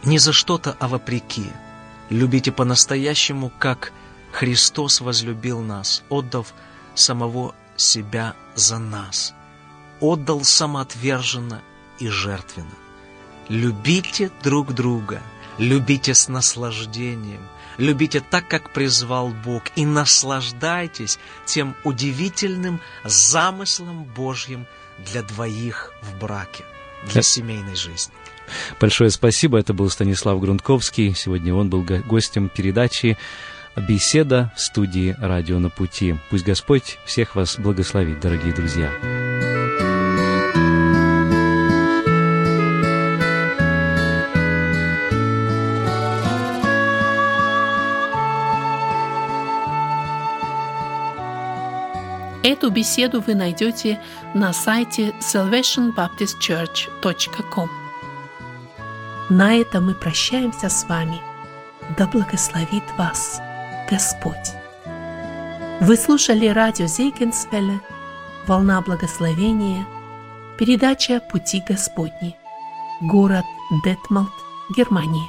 [SPEAKER 2] Не за что-то, а вопреки. Любите по-настоящему, как Христос возлюбил нас, отдав самого себя за нас. Отдал самоотверженно и жертвенно. Любите друг друга, любите с наслаждением, Любите так, как призвал Бог, и наслаждайтесь тем удивительным замыслом Божьим для двоих в браке, для семейной жизни.
[SPEAKER 1] Большое спасибо. Это был Станислав Грунтковский. Сегодня он был гостем передачи «Беседа» в студии «Радио на пути». Пусть Господь всех вас благословит, дорогие друзья.
[SPEAKER 3] Эту беседу вы найдете на сайте salvationbaptistchurch.com. На этом мы прощаемся с вами. Да благословит вас Господь. Вы слушали радио Зейгенсвелле «Волна благословения», передача «Пути Господни», город Детмалт, Германия.